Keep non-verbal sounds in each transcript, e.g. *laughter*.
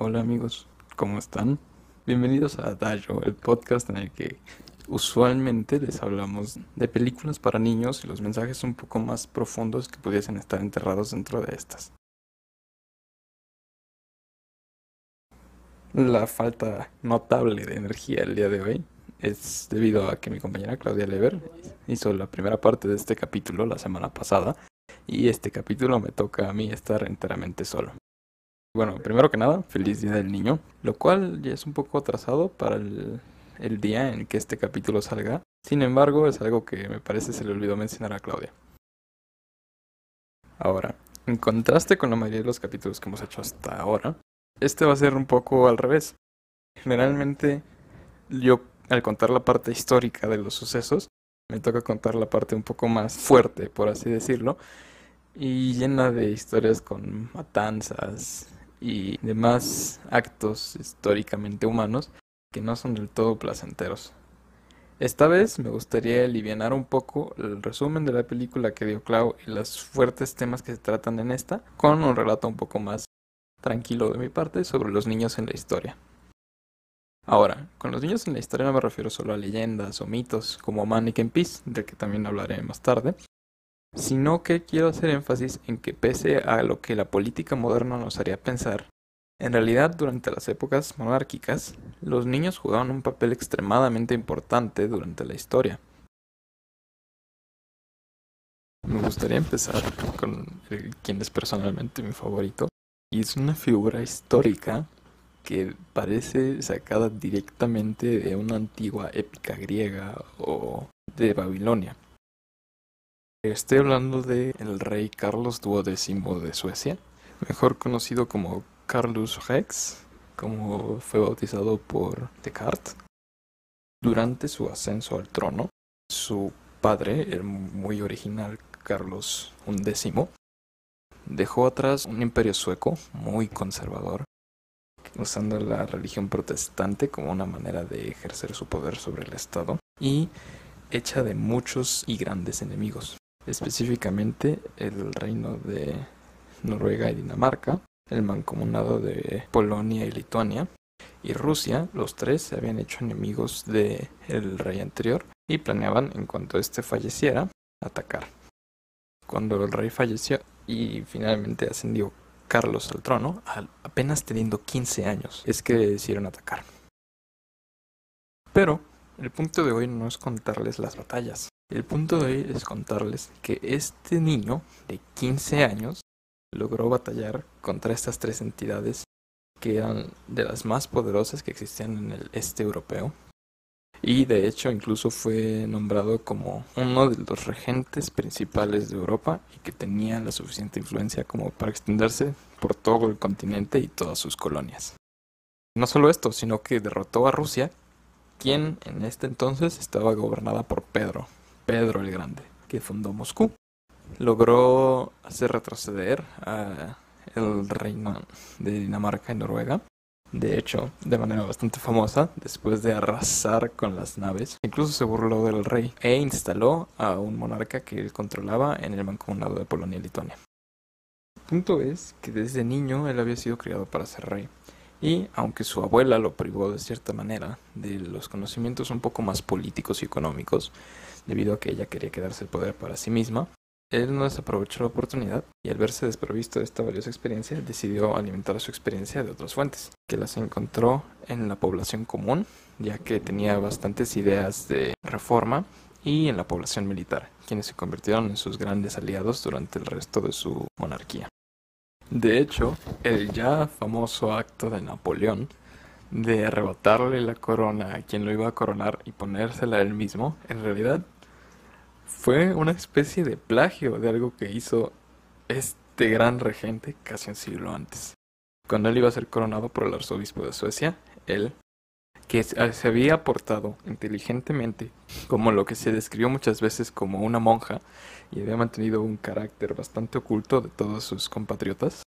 Hola amigos, ¿cómo están? Bienvenidos a Dayo, el podcast en el que usualmente les hablamos de películas para niños y los mensajes un poco más profundos que pudiesen estar enterrados dentro de estas. La falta notable de energía el día de hoy es debido a que mi compañera Claudia Lever hizo la primera parte de este capítulo la semana pasada y este capítulo me toca a mí estar enteramente solo. Bueno, primero que nada, feliz Día del Niño, lo cual ya es un poco atrasado para el, el día en que este capítulo salga. Sin embargo, es algo que me parece se le olvidó mencionar a Claudia. Ahora, en contraste con la mayoría de los capítulos que hemos hecho hasta ahora, este va a ser un poco al revés. Generalmente, yo al contar la parte histórica de los sucesos, me toca contar la parte un poco más fuerte, por así decirlo, y llena de historias con matanzas y demás actos históricamente humanos que no son del todo placenteros. Esta vez me gustaría aliviar un poco el resumen de la película que dio Clau y los fuertes temas que se tratan en esta, con un relato un poco más tranquilo de mi parte sobre los niños en la historia. Ahora, con los niños en la historia no me refiero solo a leyendas o mitos como Mannequin Peace, del que también hablaré más tarde, sino que quiero hacer énfasis en que pese a lo que la política moderna nos haría pensar, en realidad durante las épocas monárquicas, los niños jugaban un papel extremadamente importante durante la historia. Me gustaría empezar con quien es personalmente mi favorito, y es una figura histórica que parece sacada directamente de una antigua épica griega o de Babilonia. Estoy hablando de el rey Carlos XII de Suecia, mejor conocido como Carlos Rex, como fue bautizado por Descartes. Durante su ascenso al trono, su padre, el muy original Carlos XI, dejó atrás un imperio sueco muy conservador usando la religión protestante como una manera de ejercer su poder sobre el Estado y hecha de muchos y grandes enemigos, específicamente el reino de Noruega y Dinamarca, el mancomunado de Polonia y Lituania, y Rusia, los tres se habían hecho enemigos del el rey anterior y planeaban, en cuanto éste falleciera, atacar. Cuando el rey falleció y finalmente ascendió Carlos al trono, apenas teniendo 15 años, es que decidieron atacar. Pero el punto de hoy no es contarles las batallas. El punto de hoy es contarles que este niño de 15 años logró batallar contra estas tres entidades que eran de las más poderosas que existían en el este europeo y de hecho incluso fue nombrado como uno de los regentes principales de Europa y que tenía la suficiente influencia como para extenderse por todo el continente y todas sus colonias. No solo esto, sino que derrotó a Rusia, quien en este entonces estaba gobernada por Pedro, Pedro el Grande, que fundó Moscú. Logró hacer retroceder a el reino de Dinamarca y Noruega de hecho, de manera bastante famosa, después de arrasar con las naves, incluso se burló del rey e instaló a un monarca que él controlaba en el mancomunado de Polonia y Lituania. El punto es que desde niño él había sido criado para ser rey, y aunque su abuela lo privó de cierta manera de los conocimientos un poco más políticos y económicos, debido a que ella quería quedarse el poder para sí misma, él no desaprovechó la oportunidad y al verse desprovisto de esta valiosa experiencia decidió alimentar su experiencia de otras fuentes, que las encontró en la población común, ya que tenía bastantes ideas de reforma, y en la población militar, quienes se convirtieron en sus grandes aliados durante el resto de su monarquía. De hecho, el ya famoso acto de Napoleón de arrebatarle la corona a quien lo iba a coronar y ponérsela él mismo, en realidad fue una especie de plagio de algo que hizo este gran regente casi un siglo antes. Cuando él iba a ser coronado por el arzobispo de Suecia, él, que se había portado inteligentemente como lo que se describió muchas veces como una monja y había mantenido un carácter bastante oculto de todos sus compatriotas,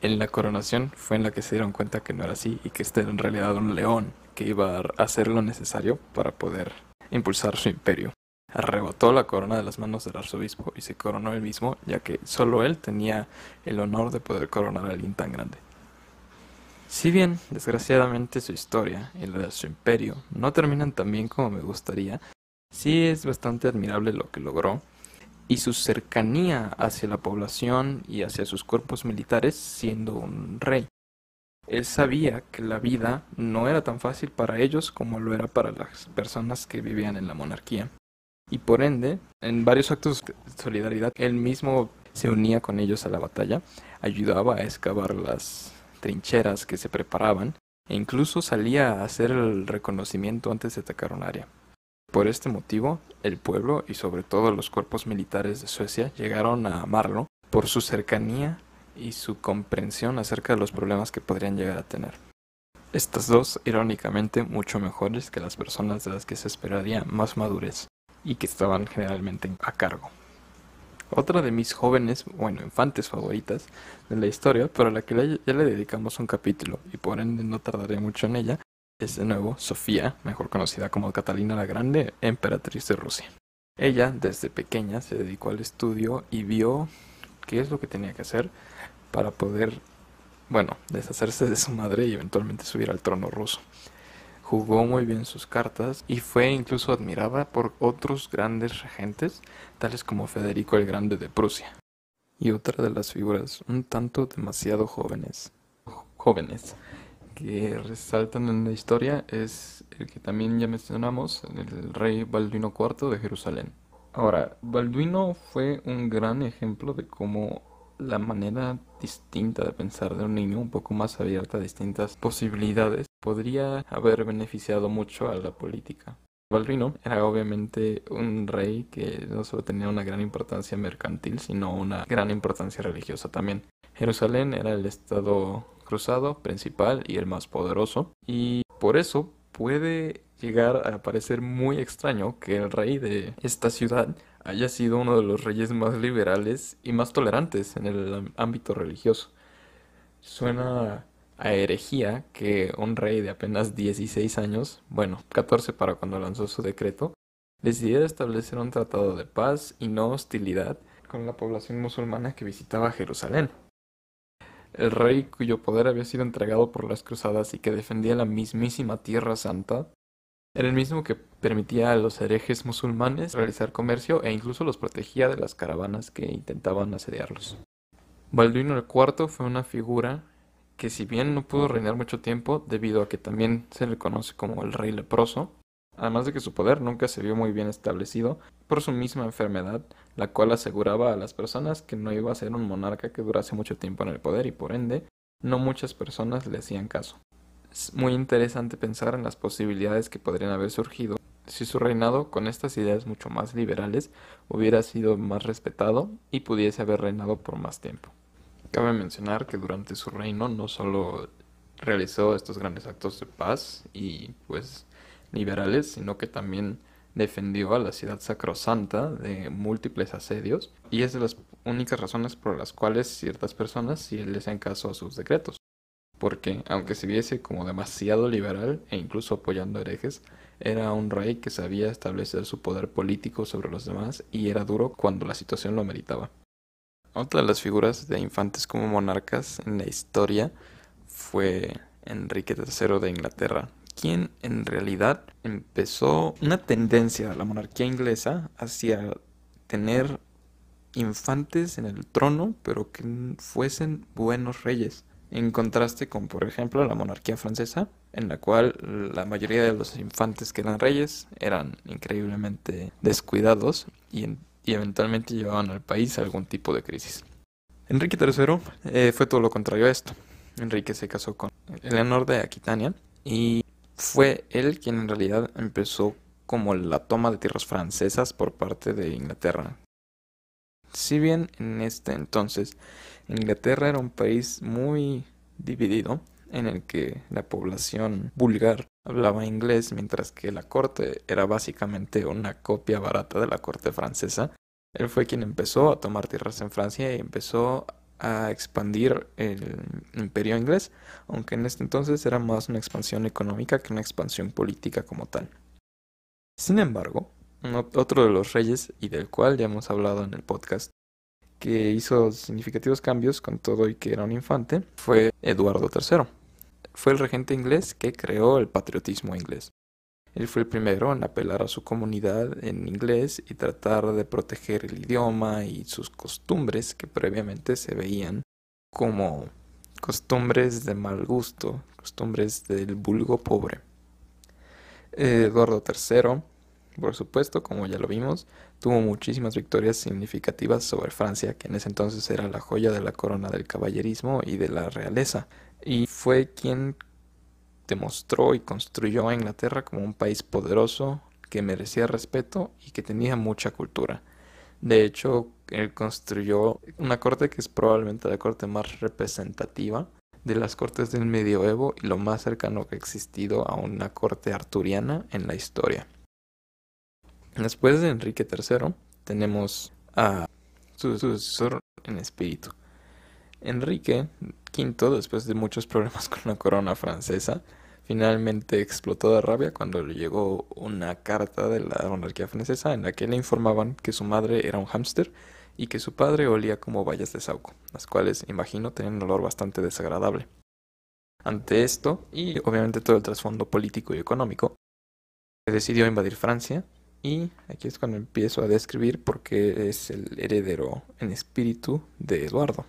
en la coronación fue en la que se dieron cuenta que no era así y que este era en realidad un león que iba a hacer lo necesario para poder impulsar su imperio arrebató la corona de las manos del arzobispo y se coronó él mismo, ya que solo él tenía el honor de poder coronar a alguien tan grande. Si bien, desgraciadamente, su historia y la de su imperio no terminan tan bien como me gustaría, sí es bastante admirable lo que logró y su cercanía hacia la población y hacia sus cuerpos militares siendo un rey. Él sabía que la vida no era tan fácil para ellos como lo era para las personas que vivían en la monarquía. Y por ende, en varios actos de solidaridad, él mismo se unía con ellos a la batalla, ayudaba a excavar las trincheras que se preparaban e incluso salía a hacer el reconocimiento antes de atacar un área. Por este motivo, el pueblo y sobre todo los cuerpos militares de Suecia llegaron a amarlo por su cercanía y su comprensión acerca de los problemas que podrían llegar a tener. Estas dos, irónicamente, mucho mejores que las personas de las que se esperaría más madurez y que estaban generalmente a cargo. Otra de mis jóvenes, bueno, infantes favoritas de la historia, pero a la que ya le dedicamos un capítulo y por ende no tardaré mucho en ella, es de nuevo Sofía, mejor conocida como Catalina la Grande, emperatriz de Rusia. Ella, desde pequeña, se dedicó al estudio y vio qué es lo que tenía que hacer para poder, bueno, deshacerse de su madre y eventualmente subir al trono ruso jugó muy bien sus cartas y fue incluso admirada por otros grandes regentes, tales como Federico el Grande de Prusia. Y otra de las figuras un tanto demasiado jóvenes, jóvenes, que resaltan en la historia es el que también ya mencionamos, el rey Balduino IV de Jerusalén. Ahora, Balduino fue un gran ejemplo de cómo la manera distinta de pensar de un niño, un poco más abierta a distintas posibilidades, podría haber beneficiado mucho a la política. Balduino era obviamente un rey que no solo tenía una gran importancia mercantil, sino una gran importancia religiosa también. Jerusalén era el estado cruzado principal y el más poderoso, y por eso puede llegar a parecer muy extraño que el rey de esta ciudad haya sido uno de los reyes más liberales y más tolerantes en el ámbito religioso. Suena a herejía que un rey de apenas 16 años, bueno, 14 para cuando lanzó su decreto, decidiera establecer un tratado de paz y no hostilidad con la población musulmana que visitaba Jerusalén. El rey cuyo poder había sido entregado por las cruzadas y que defendía la mismísima Tierra Santa, era el mismo que permitía a los herejes musulmanes realizar comercio e incluso los protegía de las caravanas que intentaban asediarlos. Balduino IV fue una figura que si bien no pudo reinar mucho tiempo debido a que también se le conoce como el rey leproso, además de que su poder nunca se vio muy bien establecido por su misma enfermedad, la cual aseguraba a las personas que no iba a ser un monarca que durase mucho tiempo en el poder y por ende no muchas personas le hacían caso. Es muy interesante pensar en las posibilidades que podrían haber surgido si su reinado, con estas ideas mucho más liberales, hubiera sido más respetado y pudiese haber reinado por más tiempo. Cabe mencionar que durante su reino no solo realizó estos grandes actos de paz y pues liberales, sino que también defendió a la ciudad sacrosanta de múltiples asedios y es de las únicas razones por las cuales ciertas personas sí le hacen caso a sus decretos porque, aunque se viese como demasiado liberal e incluso apoyando herejes, era un rey que sabía establecer su poder político sobre los demás y era duro cuando la situación lo meritaba. Otra de las figuras de infantes como monarcas en la historia fue Enrique III de Inglaterra, quien en realidad empezó una tendencia de la monarquía inglesa hacia tener infantes en el trono, pero que fuesen buenos reyes en contraste con, por ejemplo, la monarquía francesa, en la cual la mayoría de los infantes que eran reyes eran increíblemente descuidados y, eventualmente llevaban al país a algún tipo de crisis. Enrique III eh, fue todo lo contrario a esto. Enrique se casó con Eleanor de Aquitania y fue él quien en realidad empezó como la toma de tierras francesas por parte de Inglaterra. Si bien en este entonces Inglaterra era un país muy dividido, en el que la población vulgar hablaba inglés, mientras que la corte era básicamente una copia barata de la corte francesa. Él fue quien empezó a tomar tierras en Francia y empezó a expandir el imperio inglés, aunque en este entonces era más una expansión económica que una expansión política como tal. Sin embargo, otro de los reyes, y del cual ya hemos hablado en el podcast, que hizo significativos cambios con todo y que era un infante, fue Eduardo III. fue el regente inglés que creó el patriotismo inglés. Él fue el primero en apelar a su comunidad en inglés y tratar de proteger el idioma y sus costumbres que previamente se veían como costumbres de mal gusto, costumbres del vulgo pobre. Eduardo III, por supuesto, como ya lo vimos, tuvo muchísimas victorias significativas sobre Francia, que en ese entonces era la joya de la corona del caballerismo y de la realeza, y fue quien demostró y construyó a Inglaterra como un país poderoso, que merecía respeto y que tenía mucha cultura. De hecho, él construyó una corte que es probablemente la corte más representativa de las cortes del medioevo y lo más cercano que ha existido a una corte arturiana en la historia. Después de Enrique III tenemos a su sucesor en espíritu. Enrique V, después de muchos problemas con la corona francesa, finalmente explotó de rabia cuando le llegó una carta de la monarquía francesa en la que le informaban que su madre era un hámster y que su padre olía como vallas de sauco, las cuales, imagino, tenían un olor bastante desagradable. Ante esto, y obviamente todo el trasfondo político y económico, decidió invadir Francia y aquí es cuando empiezo a describir por qué es el heredero en espíritu de Eduardo.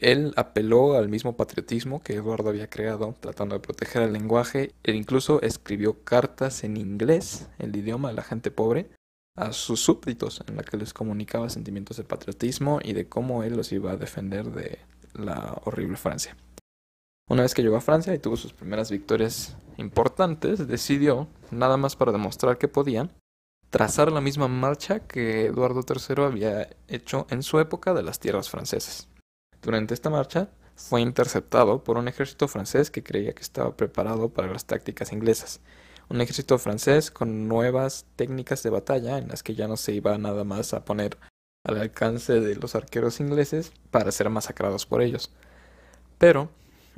Él apeló al mismo patriotismo que Eduardo había creado, tratando de proteger el lenguaje. Él incluso escribió cartas en inglés, el idioma de la gente pobre, a sus súbditos, en la que les comunicaba sentimientos de patriotismo y de cómo él los iba a defender de la horrible Francia. Una vez que llegó a Francia y tuvo sus primeras victorias importantes, decidió, nada más para demostrar que podía, trazar la misma marcha que Eduardo III había hecho en su época de las tierras francesas. Durante esta marcha fue interceptado por un ejército francés que creía que estaba preparado para las tácticas inglesas. Un ejército francés con nuevas técnicas de batalla en las que ya no se iba nada más a poner al alcance de los arqueros ingleses para ser masacrados por ellos. Pero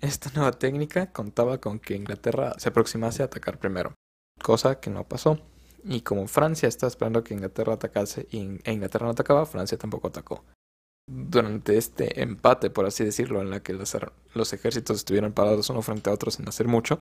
esta nueva técnica contaba con que Inglaterra se aproximase a atacar primero, cosa que no pasó. Y como Francia estaba esperando que Inglaterra atacase e Inglaterra no atacaba, Francia tampoco atacó durante este empate, por así decirlo, en la que los, ejércitos estuvieron parados uno frente a otro sin hacer mucho,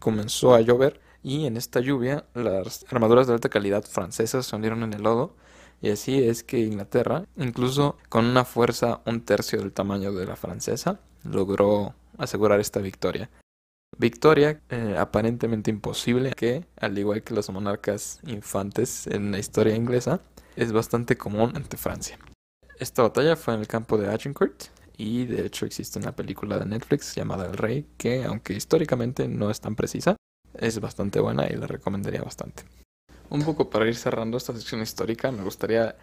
comenzó a llover y en esta lluvia las armaduras de alta calidad francesas se hundieron en el lodo y así es que Inglaterra, incluso con una fuerza un tercio del tamaño de la francesa, logró asegurar esta victoria. Victoria eh, aparentemente imposible que, al igual que los monarcas infantes en la historia inglesa, es bastante común ante Francia. Esta batalla fue en el campo de Agincourt y de hecho existe una película de Netflix llamada El Rey que aunque históricamente no es tan precisa, es bastante buena y la recomendaría bastante. Un poco para ir cerrando esta sección histórica, me gustaría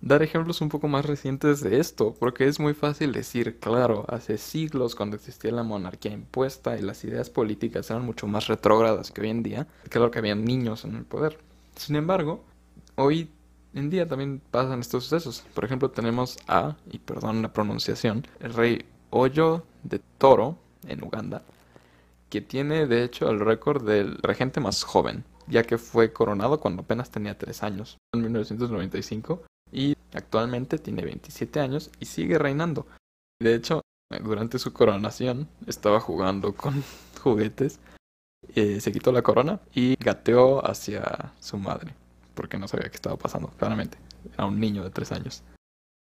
dar ejemplos un poco más recientes de esto, porque es muy fácil decir, claro, hace siglos cuando existía la monarquía impuesta y las ideas políticas eran mucho más retrógradas que hoy en día, claro que había niños en el poder. Sin embargo, hoy en día también pasan estos sucesos. Por ejemplo, tenemos a, y perdón la pronunciación, el rey Oyo de Toro en Uganda, que tiene de hecho el récord del regente más joven, ya que fue coronado cuando apenas tenía 3 años, en 1995, y actualmente tiene 27 años y sigue reinando. De hecho, durante su coronación estaba jugando con *laughs* juguetes, eh, se quitó la corona y gateó hacia su madre porque no sabía qué estaba pasando, claramente. Era un niño de tres años.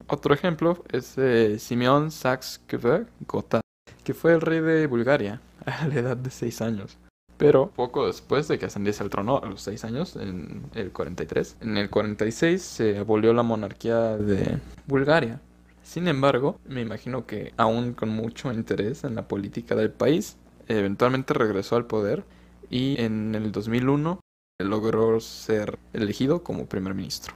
Otro ejemplo es eh, Simeón Saxe-König Gotha, que fue el rey de Bulgaria *laughs* a la edad de seis años. Pero poco después de que ascendiese al trono, a los seis años, en el 43, en el 46 se abolió la monarquía de Bulgaria. Sin embargo, me imagino que aún con mucho interés en la política del país, eventualmente regresó al poder y en el 2001 logró ser elegido como primer ministro.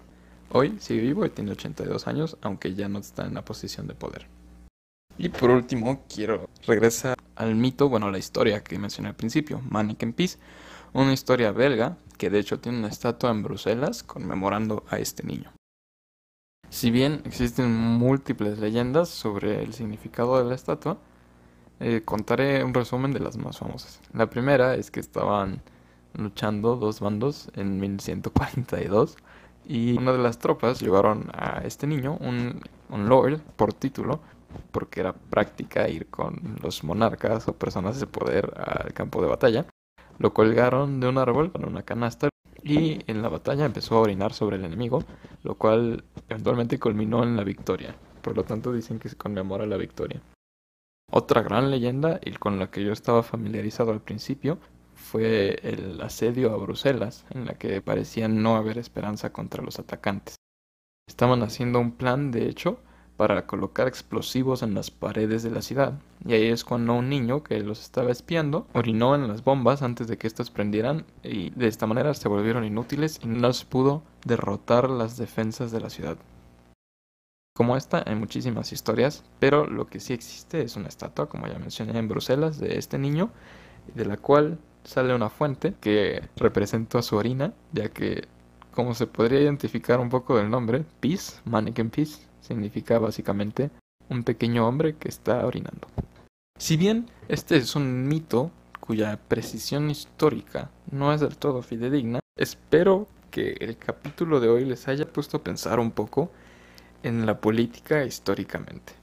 Hoy sigue vivo y tiene 82 años, aunque ya no está en la posición de poder. Y por último, quiero regresar al mito, bueno, la historia que mencioné al principio, Mannequin Peace, una historia belga que de hecho tiene una estatua en Bruselas conmemorando a este niño. Si bien existen múltiples leyendas sobre el significado de la estatua, eh, contaré un resumen de las más famosas. La primera es que estaban luchando dos bandos en 1142 y una de las tropas llevaron a este niño, un, un lord por título, porque era práctica ir con los monarcas o personas de poder al campo de batalla, lo colgaron de un árbol con una canasta y en la batalla empezó a orinar sobre el enemigo, lo cual eventualmente culminó en la victoria. Por lo tanto dicen que se conmemora la victoria. Otra gran leyenda, y con la que yo estaba familiarizado al principio, fue el asedio a Bruselas, en la que parecía no haber esperanza contra los atacantes. Estaban haciendo un plan, de hecho, para colocar explosivos en las paredes de la ciudad, y ahí es cuando un niño que los estaba espiando orinó en las bombas antes de que éstas prendieran, y de esta manera se volvieron inútiles y no se pudo derrotar las defensas de la ciudad. Como esta hay muchísimas historias, pero lo que sí existe es una estatua, como ya mencioné en Bruselas, de este niño, de la cual sale una fuente que representa su orina, ya que, como se podría identificar un poco del nombre, Peace, Mannequin Peace, significa básicamente un pequeño hombre que está orinando. Si bien este es un mito cuya precisión histórica no es del todo fidedigna, espero que el capítulo de hoy les haya puesto a pensar un poco en la política históricamente.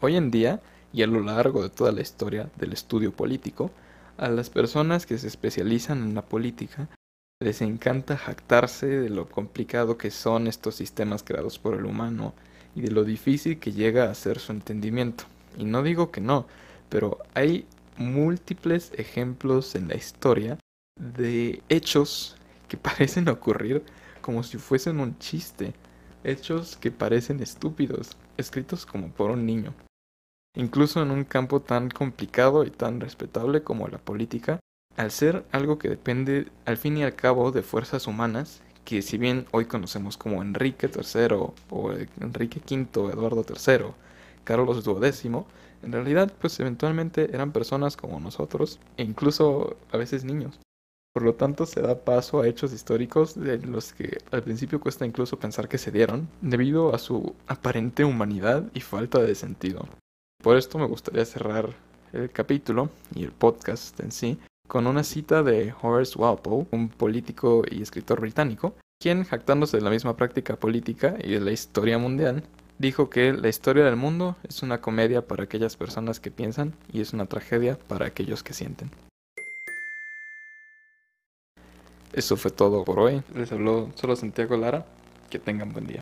Hoy en día, y a lo largo de toda la historia del estudio político, a las personas que se especializan en la política les encanta jactarse de lo complicado que son estos sistemas creados por el humano y de lo difícil que llega a ser su entendimiento. Y no digo que no, pero hay múltiples ejemplos en la historia de hechos que *laughs* parecen ocurrir como si fuesen un chiste hechos que parecen estúpidos, escritos como por un niño. Incluso en un campo tan complicado y tan respetable como la política, al ser algo que depende al fin y al cabo de fuerzas humanas, que si bien hoy conocemos como Enrique III o Enrique V, Eduardo III, Carlos XII, en realidad pues eventualmente eran personas como nosotros e incluso a veces niños. Por lo tanto, se da paso a hechos históricos de los que al principio cuesta incluso pensar que se dieron, debido a su aparente humanidad y falta de sentido. Por esto me gustaría cerrar el capítulo y el podcast en sí con una cita de Horace Walpole, un político y escritor británico, quien, jactándose de la misma práctica política y de la historia mundial, dijo que la historia del mundo es una comedia para aquellas personas que piensan y es una tragedia para aquellos que sienten. Eso fue todo por hoy. Les habló solo Santiago Lara. Que tengan buen día.